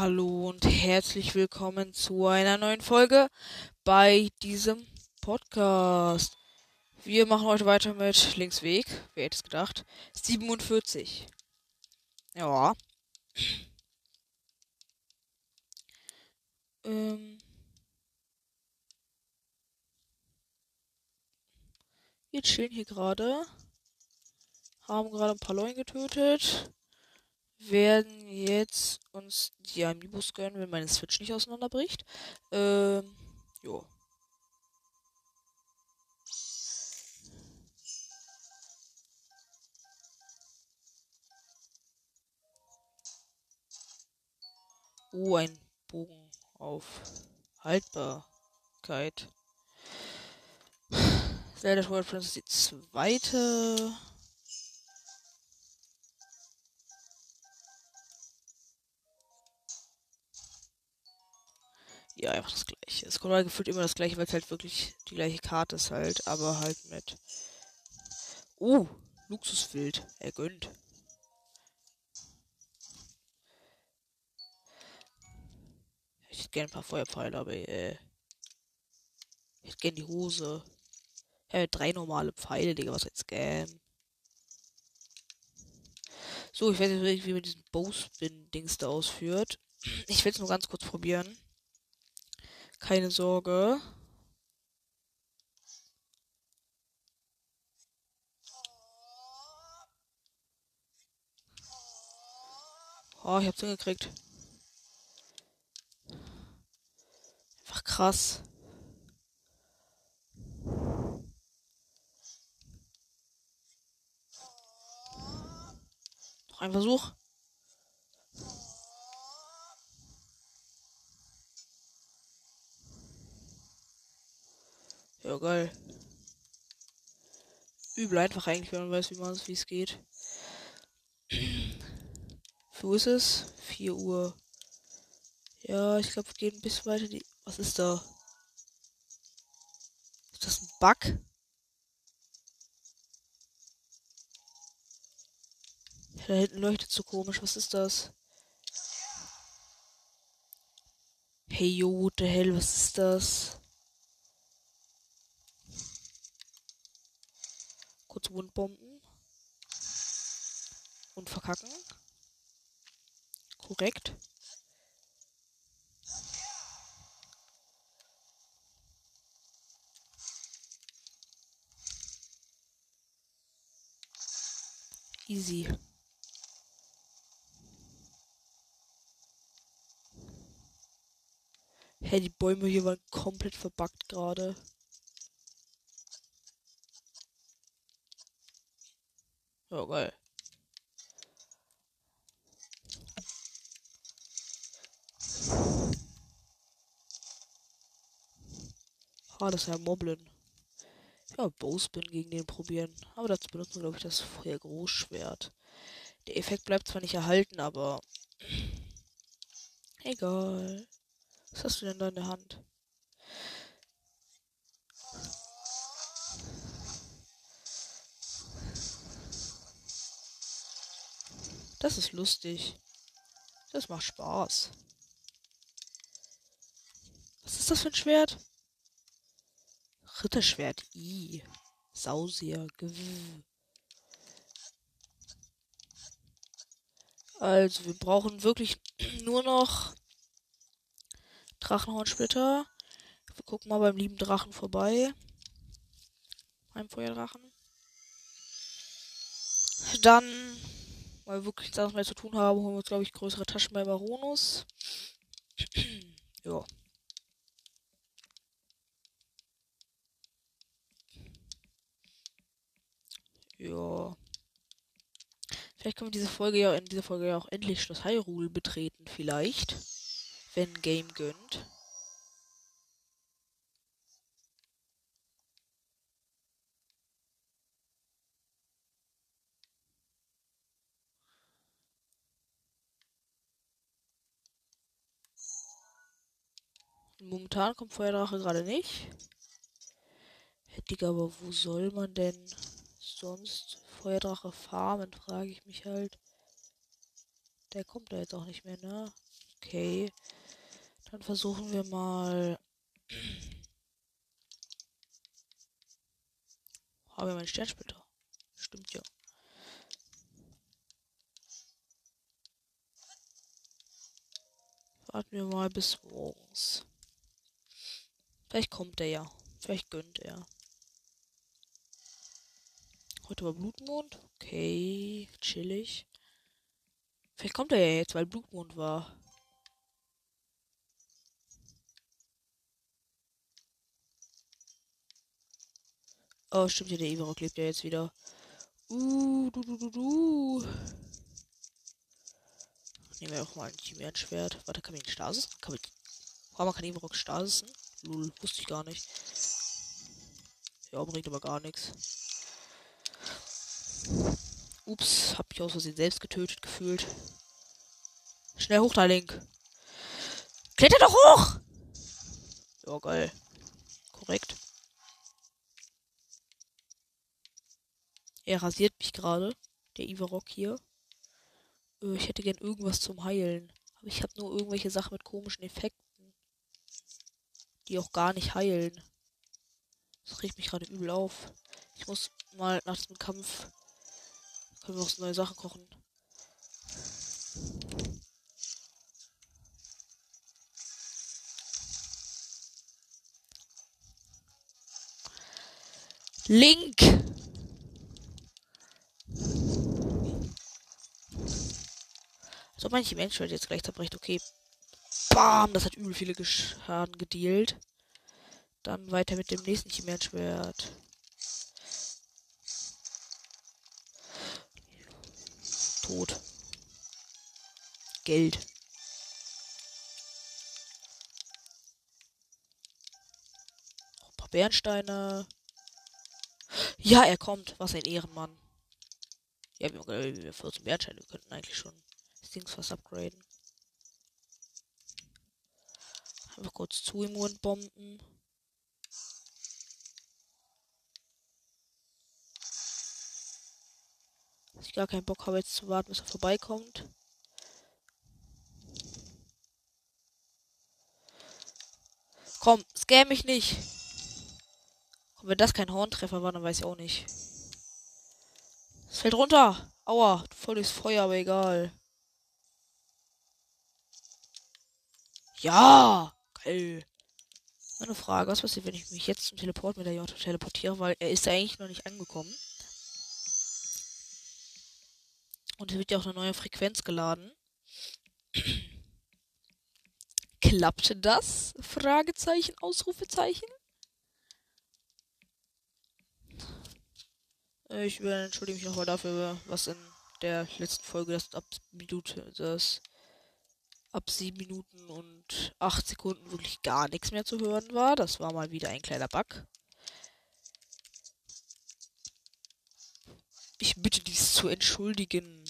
Hallo und herzlich willkommen zu einer neuen Folge bei diesem Podcast. Wir machen heute weiter mit Linksweg. Wer hätte es gedacht? 47. Ja. Ähm. Wir chillen hier gerade. Haben gerade ein paar Leute getötet werden jetzt uns die Amiibos gönnen, wenn meine Switch nicht auseinanderbricht. Ähm, jo. Oh, ein Bogen auf Haltbarkeit. Zelda Twilight Princess die zweite. Ja, einfach das gleiche. Es kommt halt gefühlt immer das gleiche, weil es halt wirklich die gleiche Karte ist halt, aber halt mit. Oh, Luxuswild. Er gönnt. Ich hätte gerne ein paar Feuerpfeile, aber äh. Ich hätte gerne die Hose. Ja, drei normale Pfeile, Digga, was jetzt Scam. So, ich weiß nicht, wie man diesen Bowspin-Dings da ausführt. Ich will es nur ganz kurz probieren. Keine Sorge. Oh, ich hab's hingekriegt. Einfach krass. Noch ein Versuch. Geil. Übel einfach eigentlich, wenn man weiß, wie man es, wie es geht. Wo ist es? 4 Uhr. Ja, ich glaube, wir gehen ein bisschen weiter. Die Was ist da? Ist das ein Bug? Da hinten leuchtet so komisch. Was ist das? Hey, jo, the hell, was ist das? Kurz Wundbomben. Und verkacken. Korrekt. Easy. Hey, die Bäume hier waren komplett verbuggt gerade. Ja, geil. Ah, das ist ja Moblin. Ja, Bowspin gegen den probieren. Aber dazu benutzen wir, glaube ich, das Feuergroßschwert. Der Effekt bleibt zwar nicht erhalten, aber. Egal. Was hast du denn da in der Hand? Das ist lustig. Das macht Spaß. Was ist das für ein Schwert? Ritterschwert. I. Sausier. Also, wir brauchen wirklich nur noch Drachenhornsplitter. Wir gucken mal beim lieben Drachen vorbei. Beim Feuerdrachen. Dann weil wir wirklich nichts mehr zu tun haben, holen wir uns, glaube ich, größere Taschen bei Baronus. ja. Ja. Vielleicht können wir diese Folge ja in dieser Folge ja auch endlich Schloss Hyrule betreten, vielleicht. Wenn Game gönnt. Momentan kommt Feuerdrache gerade nicht. Digga, aber wo soll man denn sonst Feuerdrache farmen, frage ich mich halt. Der kommt da jetzt auch nicht mehr, ne? Okay. Dann versuchen wir mal. Haben wir meinen Sternsplitter? Stimmt ja. Warten wir mal bis morgens. Vielleicht kommt er ja. Vielleicht gönnt er. Heute war Blutmond. Okay, chillig. Vielleicht kommt er ja jetzt, weil Blutmond war. Oh, stimmt ja, der Everock lebt ja jetzt wieder. Uh, du, du, du, du. Nehmen wir auch mal ein Chimärenschwert. Warte, kann man ihn Stasis? Kann man. Oh, kann Everock Stasisen? Lul, wusste ich gar nicht. Ja, bringt aber gar nichts. Ups, hab mich aus Versehen selbst getötet gefühlt. Schnell hoch da, Link. Kletter doch hoch! Ja, geil. Korrekt. Er rasiert mich gerade. Der Ivarok hier. Äh, ich hätte gern irgendwas zum Heilen. Aber ich habe nur irgendwelche Sachen mit komischen Effekten. Die auch gar nicht heilen. Das regt mich gerade übel auf. Ich muss mal nach diesem Kampf. Können wir auch neue Sachen kochen. Link! So, manche Menschen jetzt gleich zerbricht. Okay. Bam! Das hat übel viele Schaden gedealt. Dann weiter mit dem nächsten Chimärenschwert. Tot. Geld. Ein paar Bernsteine. Ja, er kommt. Was ein Ehrenmann. Ja, wir haben 14 Bernsteine. Wir könnten eigentlich schon das Ding fast upgraden. Einfach kurz zu ihm und bomben. ich gar keinen Bock habe, jetzt zu warten, bis er vorbeikommt. Komm, scam mich nicht. Und wenn das kein Horntreffer war, dann weiß ich auch nicht. Es fällt runter. Aua, voll durchs Feuer, aber egal. Ja, geil. Eine Frage, was passiert, wenn ich mich jetzt zum Teleport mit der J teleportiere, weil er ist eigentlich noch nicht angekommen. Und es wird ja auch eine neue Frequenz geladen. Klappte das? Fragezeichen, Ausrufezeichen? Ich entschuldige mich nochmal dafür, was in der letzten Folge das Minute, das ab 7 Minuten und 8 Sekunden wirklich gar nichts mehr zu hören war. Das war mal wieder ein kleiner Bug. Ich bitte dies zu entschuldigen.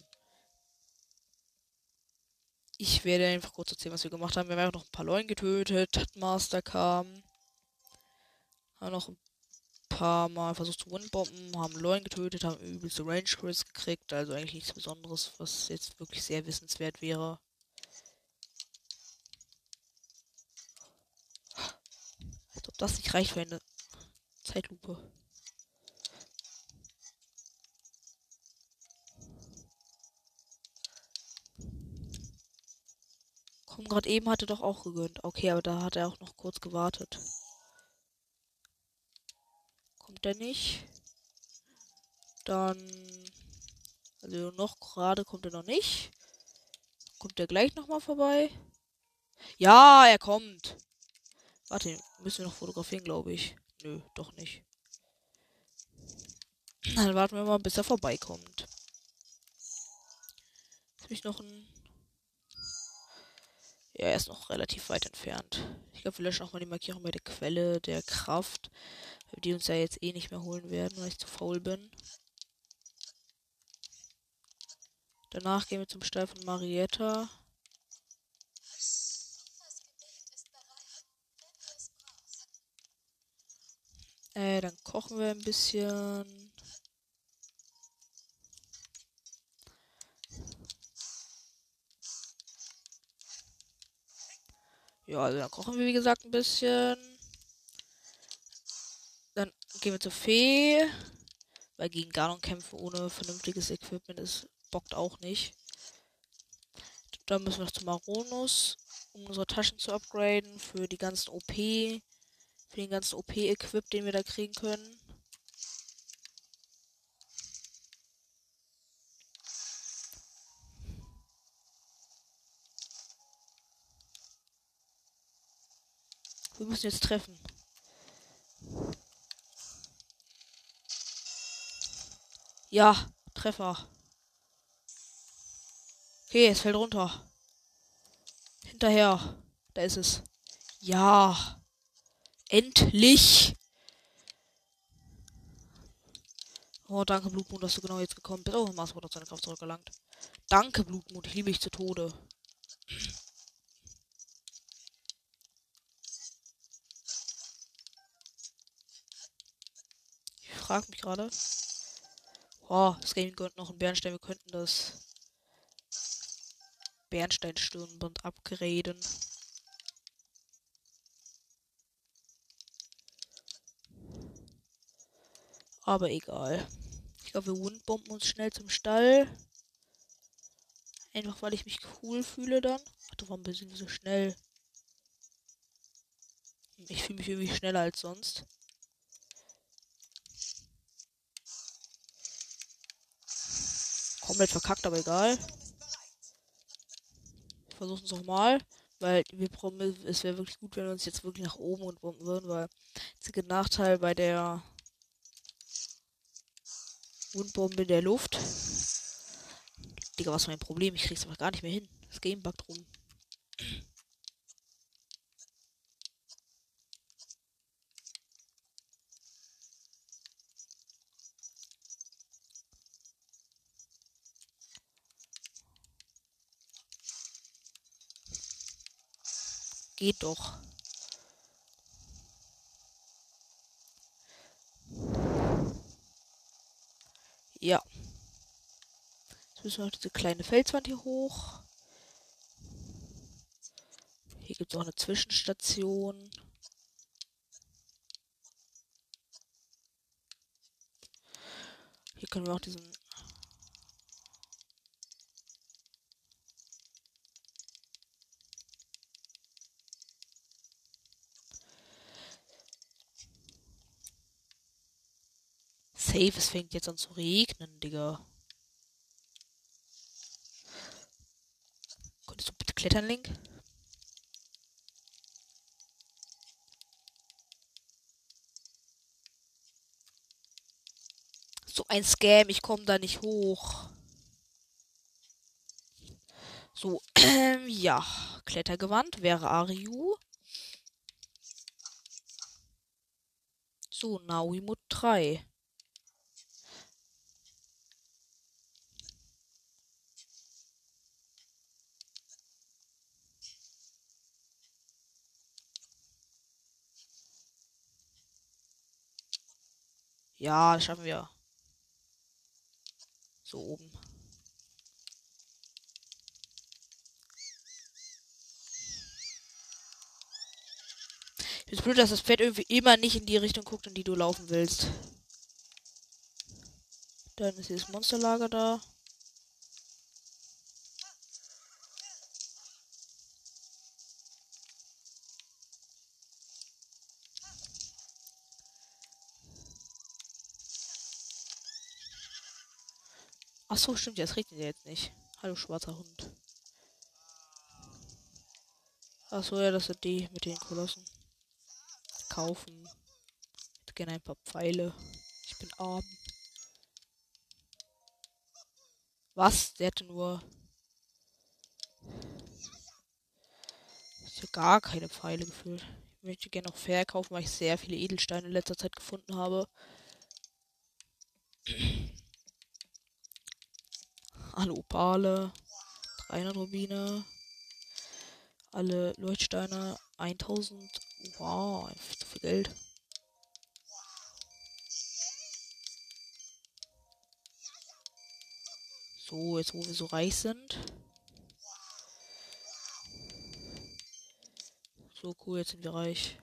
Ich werde einfach kurz erzählen, was wir gemacht haben. Wir haben noch ein paar Leute getötet. Master kam. Haben noch ein paar Mal versucht zu Windbomben. Haben Leute getötet. Haben übelste Range Crits gekriegt. Also eigentlich nichts Besonderes, was jetzt wirklich sehr wissenswert wäre. Als ob das nicht reicht für eine Zeitlupe. Komm, gerade eben hatte doch auch gegönnt. Okay, aber da hat er auch noch kurz gewartet. Kommt er nicht? Dann. Also noch gerade kommt er noch nicht. Kommt er gleich nochmal vorbei? Ja, er kommt. Warte, müssen wir noch fotografieren, glaube ich. Nö, doch nicht. Dann warten wir mal, bis er vorbeikommt. Habe ich noch ein ja, er ist noch relativ weit entfernt. Ich glaube, wir löschen auch mal die Markierung bei der Quelle der Kraft. Die uns ja jetzt eh nicht mehr holen werden, weil ich zu faul bin. Danach gehen wir zum Stall von Marietta. Äh, dann kochen wir ein bisschen. Ja, also dann kochen wir wie gesagt ein bisschen. Dann gehen wir zur Fee. Weil gegen Ganon kämpfen ohne vernünftiges Equipment ist bockt auch nicht. Dann müssen wir noch zu Maronus, um unsere Taschen zu upgraden für die ganzen OP, für den ganzen OP-Equip, den wir da kriegen können. Wir müssen jetzt treffen. Ja, Treffer. Okay, es fällt runter. Hinterher. Da ist es. Ja. Endlich. Oh, danke, Blutmond, dass du genau jetzt gekommen bist. Oh, Mars wurde seine Kraft zurückgelangt. Danke, Blutmond. Ich liebe dich zu Tode. Ich frage mich gerade. Oh, das Game gehört noch ein Bernstein. Wir könnten das Bernsteinstirnband upgraden. Aber egal. Ich glaube, wir windbomben uns schnell zum Stall. Einfach weil ich mich cool fühle dann. Warte, warum bin ich so schnell? Ich fühle mich irgendwie schneller als sonst. Komplett verkackt, aber egal. Wir versuchen es nochmal. Weil wir es wäre wirklich gut, wenn wir uns jetzt wirklich nach oben und bomben würden, weil der Nachteil bei der Wundbombe in der Luft. Digga, was ist mein Problem? Ich krieg's aber gar nicht mehr hin. Das Game buggt rum. Geht doch. Ja. Jetzt müssen wir noch diese kleine Felswand hier hoch. Hier gibt es auch eine Zwischenstation. Hier können wir auch diesen Safe, es fängt jetzt an zu regnen, Digga. Könntest du bitte klettern, Link? So ein Scam, ich komme da nicht hoch. So, ähm, ja. Klettergewand wäre Ariu. So, Nauimut 3. Ja, das schaffen wir. So oben. Ist blöd, dass das Pferd irgendwie immer nicht in die Richtung guckt, in die du laufen willst. Dann ist dieses Monsterlager da. So, stimmt, es regnet ja jetzt nicht. Hallo, schwarzer Hund. Ach so, ja, das sind die mit den Kolossen. Kaufen. Ich gerne ein paar Pfeile. Ich bin arm. Was? Der hatte nur. Ich gar keine Pfeile gefühlt. Ich möchte gerne noch verkaufen, weil ich sehr viele Edelsteine in letzter Zeit gefunden habe. Alle Opale, 300 Rubine, alle Leuchtsteine, 1000. Wow, einfach zu viel Geld. So, jetzt wo wir so reich sind. So, cool, jetzt sind wir reich.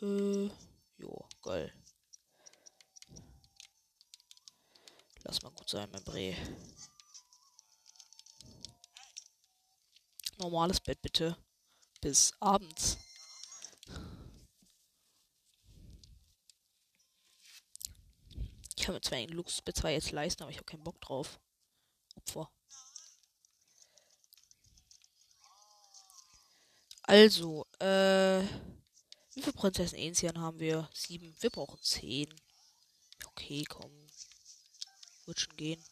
Äh, jo, geil. Lass mal gut sein, mein Bre. Normales Bett bitte. Bis abends. Ich kann mir zwar ein Luxusbett zwar jetzt leisten, aber ich habe keinen Bock drauf. Opfer. Also, äh. Wie viele Prinzessin Enzian haben wir? Sieben. Wir brauchen zehn. Okay, komm. Wird schon gehen.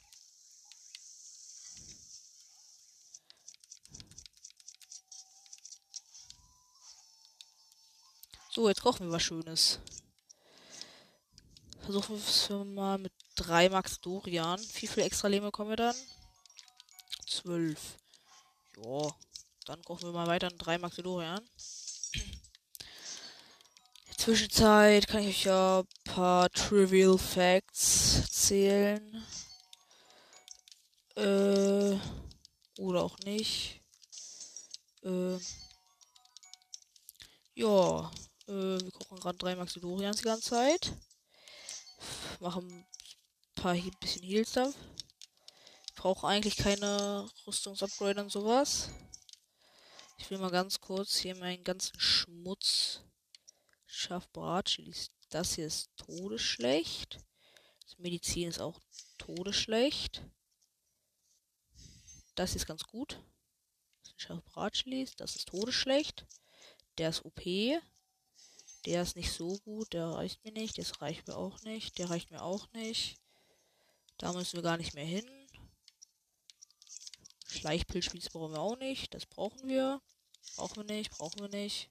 So, jetzt kochen wir was Schönes. Versuchen wir es mal mit drei Max Dorian. Wie viel extra Leben kommen wir dann? Zwölf. Ja, dann kochen wir mal weiter in drei Max Dorian. Zwischenzeit kann ich euch ja ein paar Trivial Facts erzählen. Äh, oder auch nicht. Äh, ja, äh, wir kochen gerade drei Maxidorians die ganze Zeit. Machen ein paar ein bisschen Heal Stuff. Brauche eigentlich keine Rüstungsupgrade und sowas. Ich will mal ganz kurz hier meinen ganzen Schmutz Scharf Bratschili. Das hier ist todesschlecht. Das Medizin ist auch todesschlecht. Das hier ist ganz gut. Das sind scharf Bratschlis. Das ist todesschlecht. Der ist OP. Der ist nicht so gut. Der reicht mir nicht. Das reicht mir auch nicht. Der reicht mir auch nicht. Da müssen wir gar nicht mehr hin. Schleichpilzspieß brauchen wir auch nicht. Das brauchen wir. Brauchen wir nicht. Brauchen wir nicht.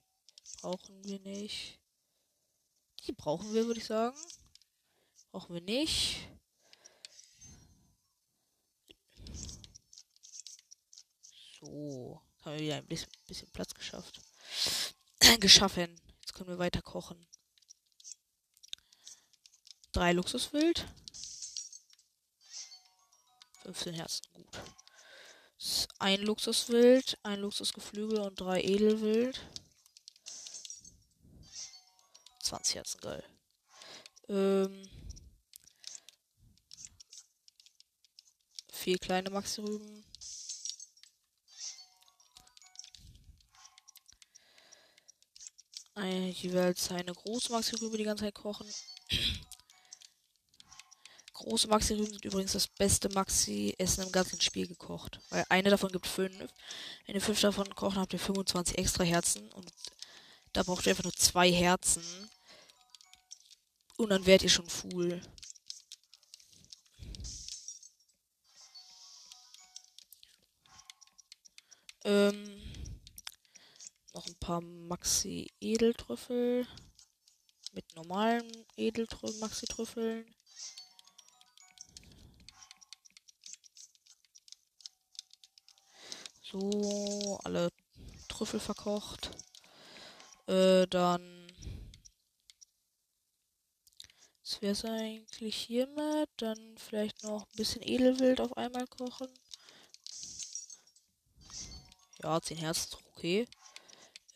Brauchen wir nicht. Die brauchen wir, würde ich sagen. Brauchen wir nicht. So. Haben wir wieder ein bisschen, bisschen Platz geschafft. Geschaffen. Jetzt können wir weiter kochen. Drei Luxuswild. 15 Herzen. Gut. Ein Luxuswild, ein Luxusgeflügel und drei Edelwild. 20 Herzen, geil. Ähm, vier kleine Maxi-Rüben. Jeweils eine große Maxi-Rübe die ganze Zeit kochen. Große Maxi-Rüben sind übrigens das beste Maxi-Essen im ganzen Spiel gekocht. Weil eine davon gibt fünf. Wenn ihr fünf davon kochen, habt ihr 25 extra Herzen. Und da braucht ihr einfach nur zwei Herzen. Und dann werdet ihr schon full. Ähm, noch ein paar Maxi Edeltrüffel mit normalen Edeltrüffeln, Maxi Trüffeln. So, alle Trüffel verkocht. Äh, dann Wäre es eigentlich hiermit. Dann vielleicht noch ein bisschen Edelwild auf einmal kochen. Ja, 10 Herzen ist okay.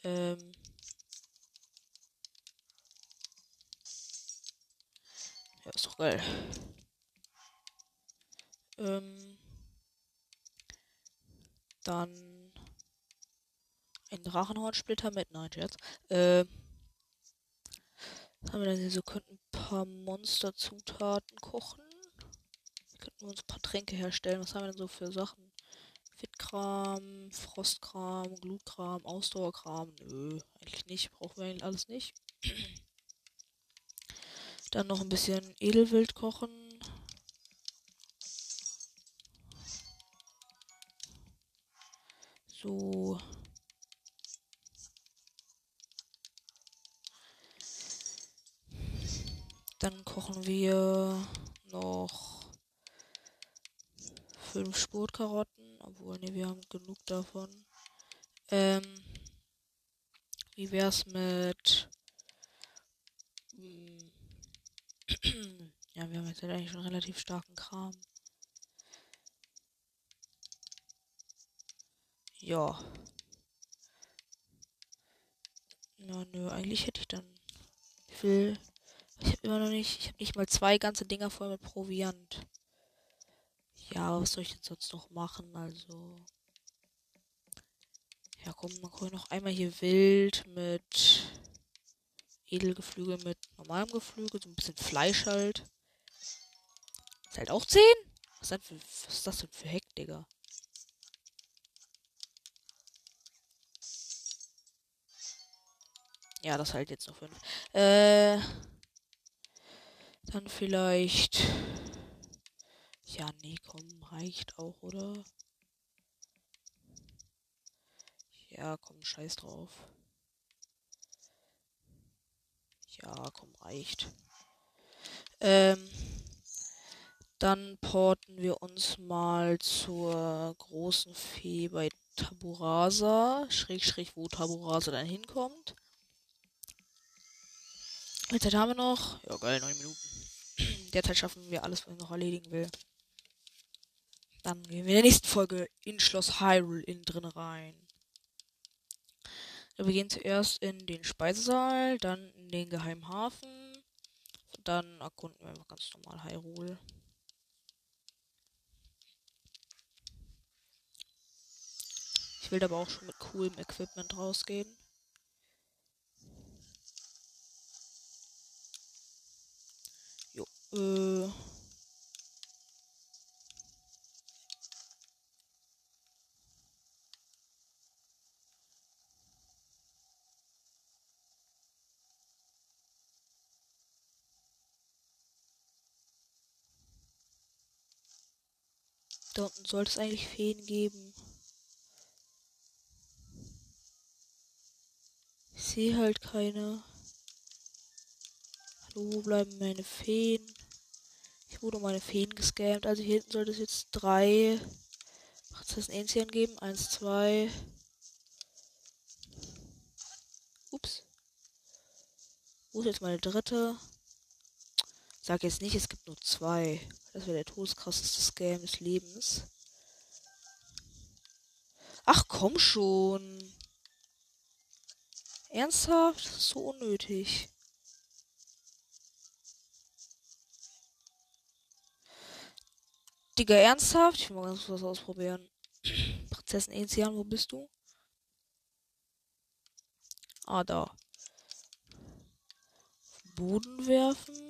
Ähm. Ja, ist doch geil. Ähm. Dann ein Drachenhornsplitter mit. Nein, Scherz. Äh. Haben wir dann hier so könnten paar Monsterzutaten kochen. Wir uns ein paar Tränke herstellen. Was haben wir denn so für Sachen? Fittkram, Frostkram, Glutkram, Ausdauerkram. Nö, eigentlich nicht. Brauchen wir eigentlich alles nicht. Dann noch ein bisschen Edelwild kochen. So. Wir noch fünf Spurtkarotten. Obwohl, ne, wir haben genug davon. Ähm, wie wär's mit. Hm, ja, wir haben jetzt eigentlich schon relativ starken Kram. Ja. Na, nö, eigentlich hätte ich dann. Will. Immer noch nicht. Ich habe nicht mal zwei ganze Dinger voll mit Proviant. Ja, was soll ich denn sonst noch machen? Also. Ja, komm, man kann noch einmal hier wild mit Edelgeflügel mit normalem Geflügel, so ein bisschen Fleisch halt. Ist halt auch 10? Was, ist, was ist das denn für Heck, Digga? Ja, das halt jetzt noch 5. Äh. Dann vielleicht. Ja, nee, komm, reicht auch, oder? Ja, komm, scheiß drauf. Ja, komm, reicht. Ähm, dann porten wir uns mal zur großen Fee bei Taburasa. Schräg, schräg, wo Taburasa dann hinkommt. Derzeit haben wir noch. Ja, geil, 9 Minuten. Derzeit schaffen wir alles, was ich noch erledigen will. Dann gehen wir in der nächsten Folge in Schloss Hyrule innen drin rein. Wir gehen zuerst in den Speisesaal, dann in den geheimen Hafen. Dann erkunden wir einfach ganz normal Hyrule. Ich will aber auch schon mit coolem Equipment rausgehen. Äh. Da unten sollte es eigentlich Feen geben. Ich sehe halt keine. Hallo, wo bleiben meine Feen? Wurde meine Feen gescammt. Also hier hinten sollte es jetzt drei Prinzessin Enzian geben. Eins, zwei. Ups. Wo ist jetzt meine dritte? Sag jetzt nicht, es gibt nur zwei. Das wäre der todeskrasseste Scam des Lebens. Ach komm schon. Ernsthaft? So unnötig. Digga, ernsthaft? Ich will mal ganz was ausprobieren. Prinzessin Enzian, wo bist du? Ah, da. Boden werfen.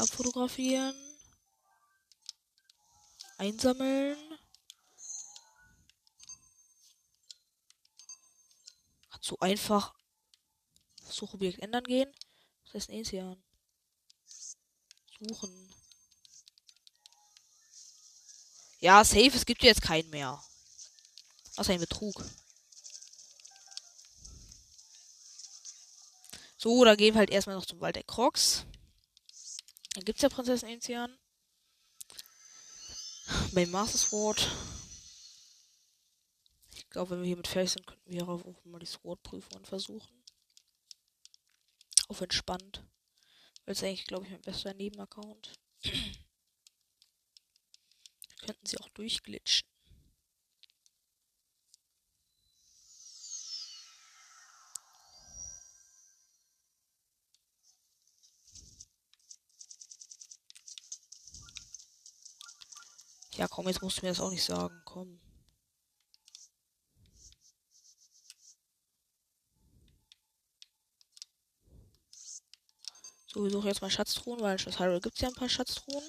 abfotografieren, einsammeln. Hat so einfach Suchobjekt ändern gehen. Heißt Enzian. Suchen. Ja, safe, es gibt jetzt keinen mehr. Außer ein Betrug. So, da gehen wir halt erstmal noch zum Wald der Crocs. Dann gibt es ja Prinzessin Enzian. Bei Master Sword. Ich glaube, wenn wir hiermit fertig sind, könnten wir auch mal die Sword-Prüfungen versuchen. Auf entspannt. Weil es eigentlich, glaube ich, mein bester Nebenaccount. könnten sie auch durchglitschen. Ja, komm, jetzt musst du mir das auch nicht sagen. Komm. So, wir suchen jetzt mal Schatztruhen, weil in Schloss Hyrule gibt es ja ein paar Schatztruhen.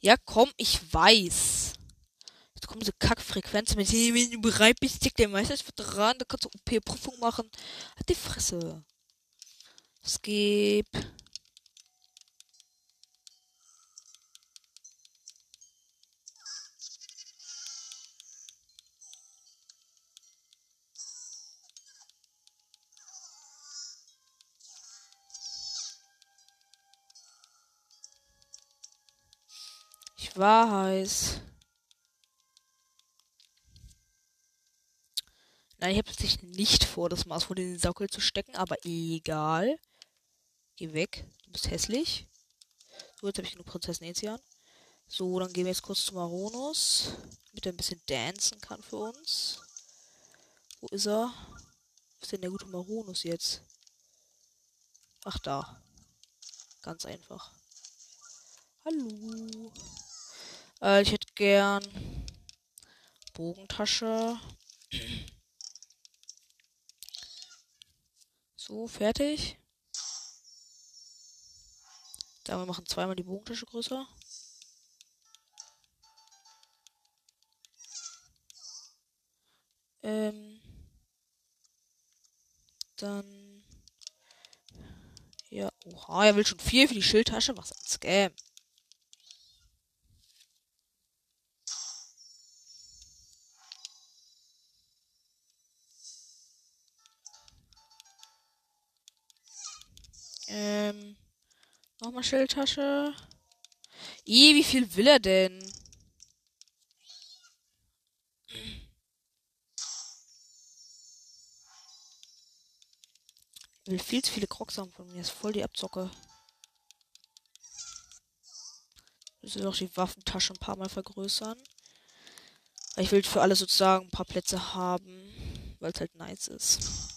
Ja, komm, ich weiß. Jetzt kommen diese Kackfrequenzen wenn du bereit bist, tick der Meister dran, da kannst du OP-Prüfung machen. Hat die Fresse. Skip. War heiß. Nein, ich habe jetzt nicht vor, das Maß vor den Sockel zu stecken, aber egal. Geh weg. Du bist hässlich. So, jetzt habe ich genug Prinzessin Enzian. So, dann gehen wir jetzt kurz zu Maronus, damit er ein bisschen dancen kann für uns. Wo ist er? Wo ist denn der gute Maronus jetzt? Ach, da. Ganz einfach. Hallo. Äh, ich hätte gern Bogentasche. So, fertig. Dann wir machen zweimal die Bogentasche größer. Ähm, dann. Ja, oha, er will schon viel für die Schildtasche. Was ein Scam. Ähm, nochmal Schildtasche. Ih, wie viel will er denn? Er will viel zu viele Crocs haben von mir. Ist voll die Abzocke. Ich will doch die Waffentasche ein paar Mal vergrößern. Ich will für alle sozusagen ein paar Plätze haben. Weil es halt nice ist.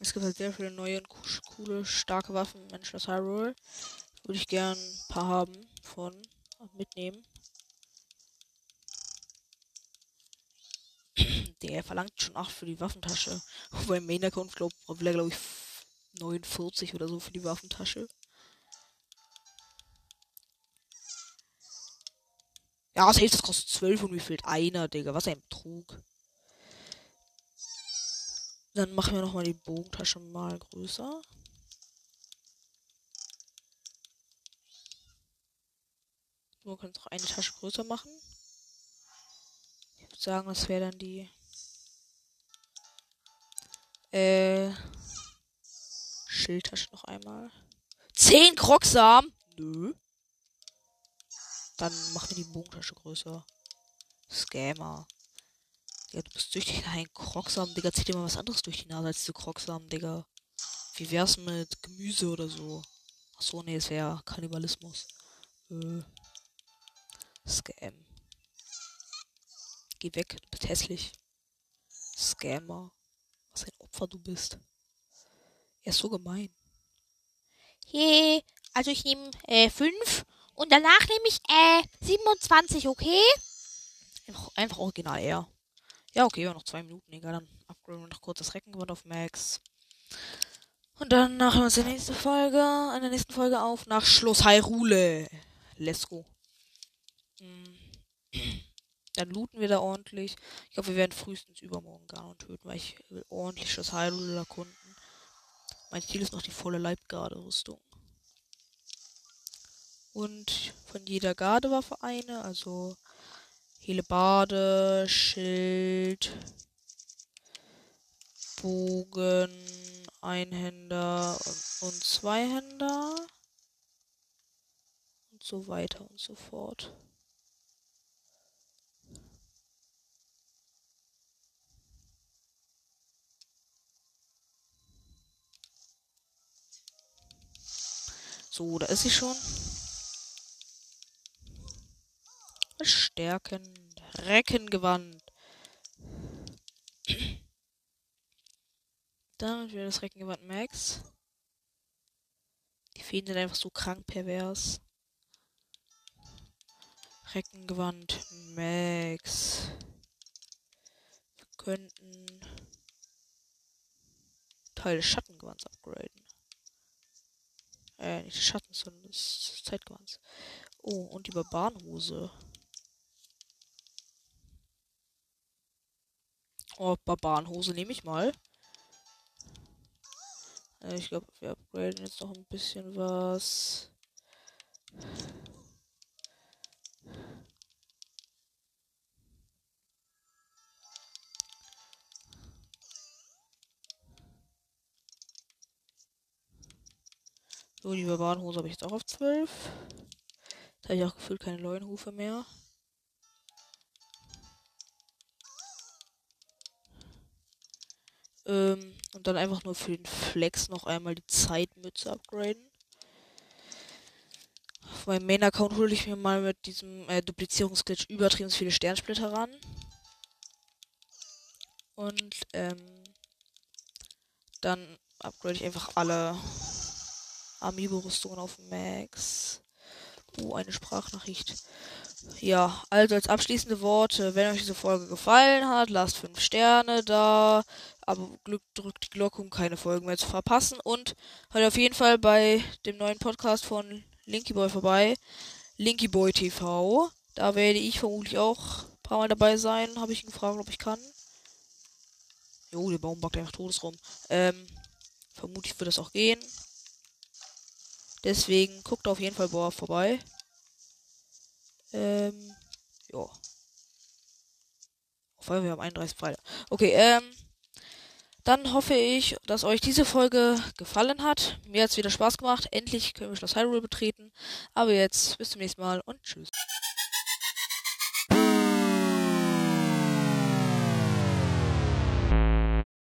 Es gibt halt sehr viele neue und coole, starke Waffen in Schloss Hyrule. Würde ich gern ein paar haben von mitnehmen. Der verlangt schon 8 für die Waffentasche. Wobei Main Account glaub, will er glaube ich 49 oder so für die Waffentasche. Ja, das heißt, das kostet 12 und mir fehlt einer, Digga. Was ein Betrug. Dann machen wir nochmal die Bogentasche mal größer. So, können noch eine Tasche größer machen. Ich würde sagen, das wäre dann die äh, Schildtasche noch einmal. Zehn Krocksam? Nö. Dann machen wir die Bogentasche größer. Scammer. Ja, du bist süchtig nach einem Krocksamen, Digga. Zieh dir mal was anderes durch die Nase als diese Krocksamen, Digga. Wie wär's mit Gemüse oder so? Achso, nee, es wäre Kannibalismus. Äh. Scam. Geh weg, du bist hässlich. Scammer. Was ein Opfer du bist. Er ist so gemein. Hey, also ich nehme äh, 5 und danach nehme ich äh 27, okay? Einfach, einfach original eher. Ja, okay, ja, noch zwei Minuten, egal. Dann upgraden wir noch kurz das Reckengewand auf Max. Und dann machen wir uns die nächste Folge, in der nächsten Folge auf nach Schloss Hyrule. Let's go. Hm. Dann looten wir da ordentlich. Ich glaube, wir werden frühestens übermorgen Ganon töten, weil ich will ordentlich Schloss Hyrule erkunden. Mein Ziel ist noch die volle Leibgarde-Rüstung. Und von jeder Gardewaffe eine, also Helebade, Schild, Bogen, Einhänder und, und Zweihänder. Und so weiter und so fort. So, da ist sie schon. Stärken. Reckengewand. Dann wieder das Reckengewand Max. Die Feen sind einfach so krank pervers. Reckengewand Max. Wir könnten Teil des Schattengewands upgraden. Äh, nicht des Schattens, sondern des Zeitgewands. Oh, und die Barbarenhose. Oh, Barbarenhose nehme ich mal. Äh, ich glaube, wir upgraden jetzt noch ein bisschen was. So, die Barbarenhose habe ich jetzt auch auf 12. Da habe ich auch gefühlt keine Leuenhufe mehr. Ähm, und dann einfach nur für den Flex noch einmal die Zeitmütze upgraden. auf meinem Main-Account hole ich mir mal mit diesem äh, Duplizierungsglitch übertrieben viele Sternsplitter ran. Und ähm, dann upgrade ich einfach alle Amiibo-Rüstungen auf Max. Oh, eine Sprachnachricht. Ja, also als abschließende Worte, wenn euch diese Folge gefallen hat, lasst 5 Sterne da, aber Glück drückt die Glocke, um keine Folgen mehr zu verpassen und hört auf jeden Fall bei dem neuen Podcast von Linky Boy vorbei, Linky Boy TV. Da werde ich vermutlich auch ein paar Mal dabei sein, habe ich ihn gefragt, ob ich kann. Jo, der Baum backt einfach todes rum. Ähm, vermutlich wird das auch gehen. Deswegen guckt auf jeden Fall boah, vorbei. Ähm, ja. Auf wir haben 31 Freitag. Okay, ähm, dann hoffe ich, dass euch diese Folge gefallen hat. Mir hat es wieder Spaß gemacht. Endlich können wir Schloss Hyrule betreten. Aber jetzt bis zum nächsten Mal und tschüss.